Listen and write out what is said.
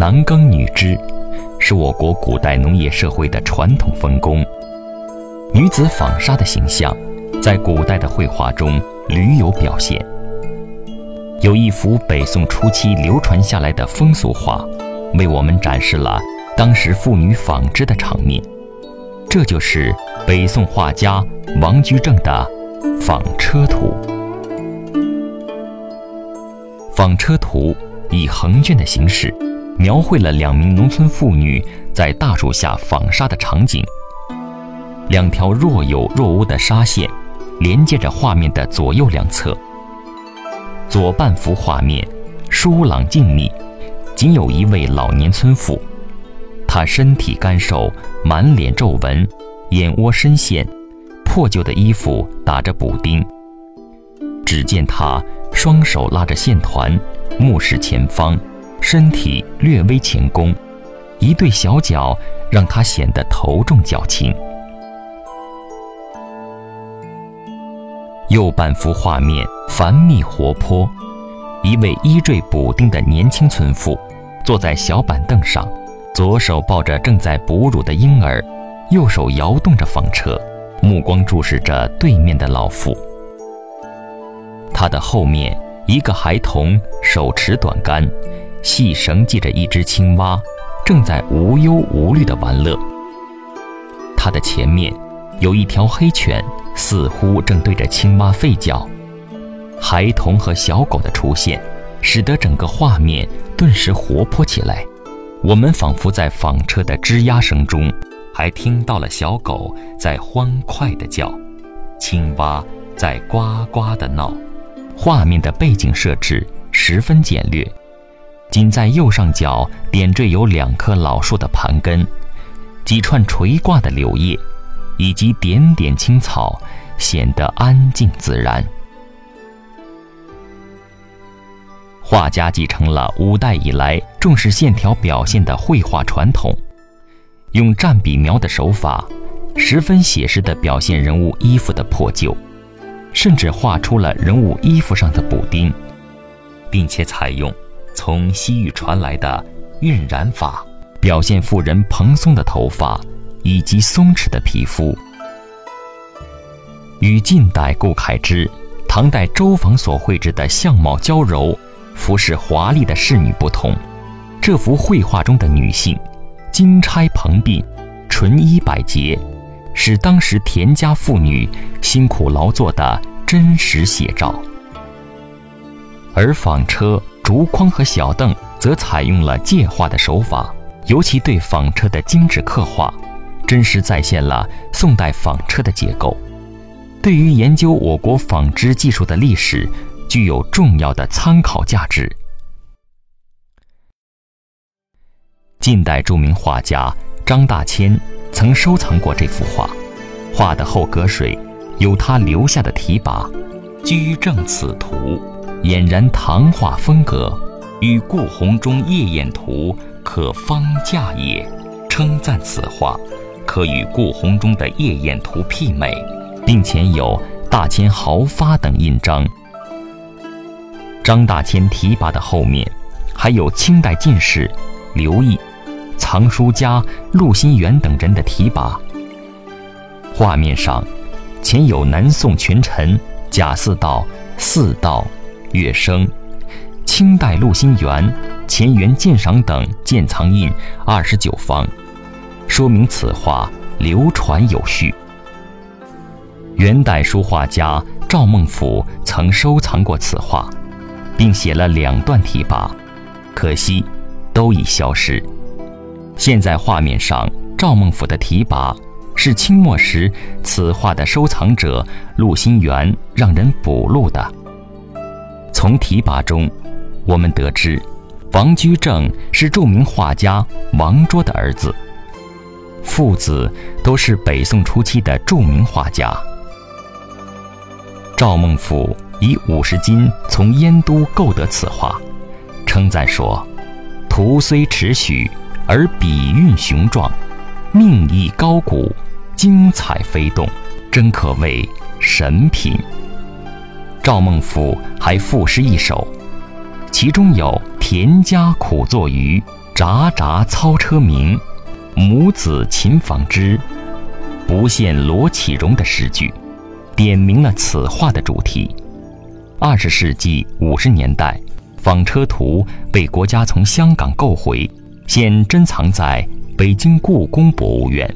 男耕女织，是我国古代农业社会的传统分工。女子纺纱的形象，在古代的绘画中屡有表现。有一幅北宋初期流传下来的风俗画，为我们展示了当时妇女纺织的场面。这就是北宋画家王居正的《纺车图》。《纺车图》以横卷的形式，描绘了两名农村妇女在大树下纺纱的场景。两条若有若无的纱线，连接着画面的左右两侧。左半幅画面疏朗静谧，仅有一位老年村妇，她身体干瘦，满脸皱纹，眼窝深陷，破旧的衣服打着补丁。只见她双手拉着线团，目视前方，身体略微前弓，一对小脚让他显得头重脚轻。右半幅画面繁密活泼，一位衣缀补丁的年轻村妇，坐在小板凳上，左手抱着正在哺乳的婴儿，右手摇动着纺车，目光注视着对面的老妇。他的后面，一个孩童手持短杆，细绳系着一只青蛙，正在无忧无虑地玩乐。它的前面，有一条黑犬。似乎正对着青蛙吠叫，孩童和小狗的出现，使得整个画面顿时活泼起来。我们仿佛在纺车的吱呀声中，还听到了小狗在欢快地叫，青蛙在呱呱地闹。画面的背景设置十分简略，仅在右上角点缀有两棵老树的盘根，几串垂挂的柳叶。以及点点青草，显得安静自然。画家继承了五代以来重视线条表现的绘画传统，用蘸笔描的手法，十分写实地表现人物衣服的破旧，甚至画出了人物衣服上的补丁，并且采用从西域传来的晕染法，表现妇人蓬松的头发。以及松弛的皮肤，与近代顾恺之、唐代周昉所绘制的相貌娇柔、服饰华丽的仕女不同，这幅绘画中的女性，金钗蓬鬓，纯衣百结，是当时田家妇女辛苦劳作的真实写照。而纺车、竹筐和小凳则采用了借画的手法，尤其对纺车的精致刻画。真实再现了宋代纺车的结构，对于研究我国纺织技术的历史具有重要的参考价值。近代著名画家张大千曾收藏过这幅画，画的后格水有他留下的题跋：“居正此图，俨然唐画风格，与顾闳中《夜宴图》可方价也。”称赞此画。可与顾闳中的《夜宴图》媲美，并且有“大千豪发”等印章。张大千题跋的后面，还有清代进士刘毅、藏书家陆心源等人的题跋。画面上，前有南宋群臣贾似道、四道、岳升，清代陆心源、钱元鉴赏等鉴藏印二十九方。说明此画流传有序。元代书画家赵孟俯曾收藏过此画，并写了两段题跋，可惜都已消失。现在画面上赵孟俯的题跋是清末时此画的收藏者陆心源让人补录的。从题跋中，我们得知，王居正是著名画家王卓的儿子。父子都是北宋初期的著名画家。赵孟頫以五十金从燕都购得此画，称赞说：“图虽尺许，而笔韵雄壮，命意高古，精彩飞动，真可谓神品。”赵孟頫还赋诗一首，其中有“田家苦作鱼，札札操车鸣，母子琴纺织，不羡罗绮荣的诗句，点明了此画的主题。二十世纪五十年代，纺车图被国家从香港购回，现珍藏在北京故宫博物院。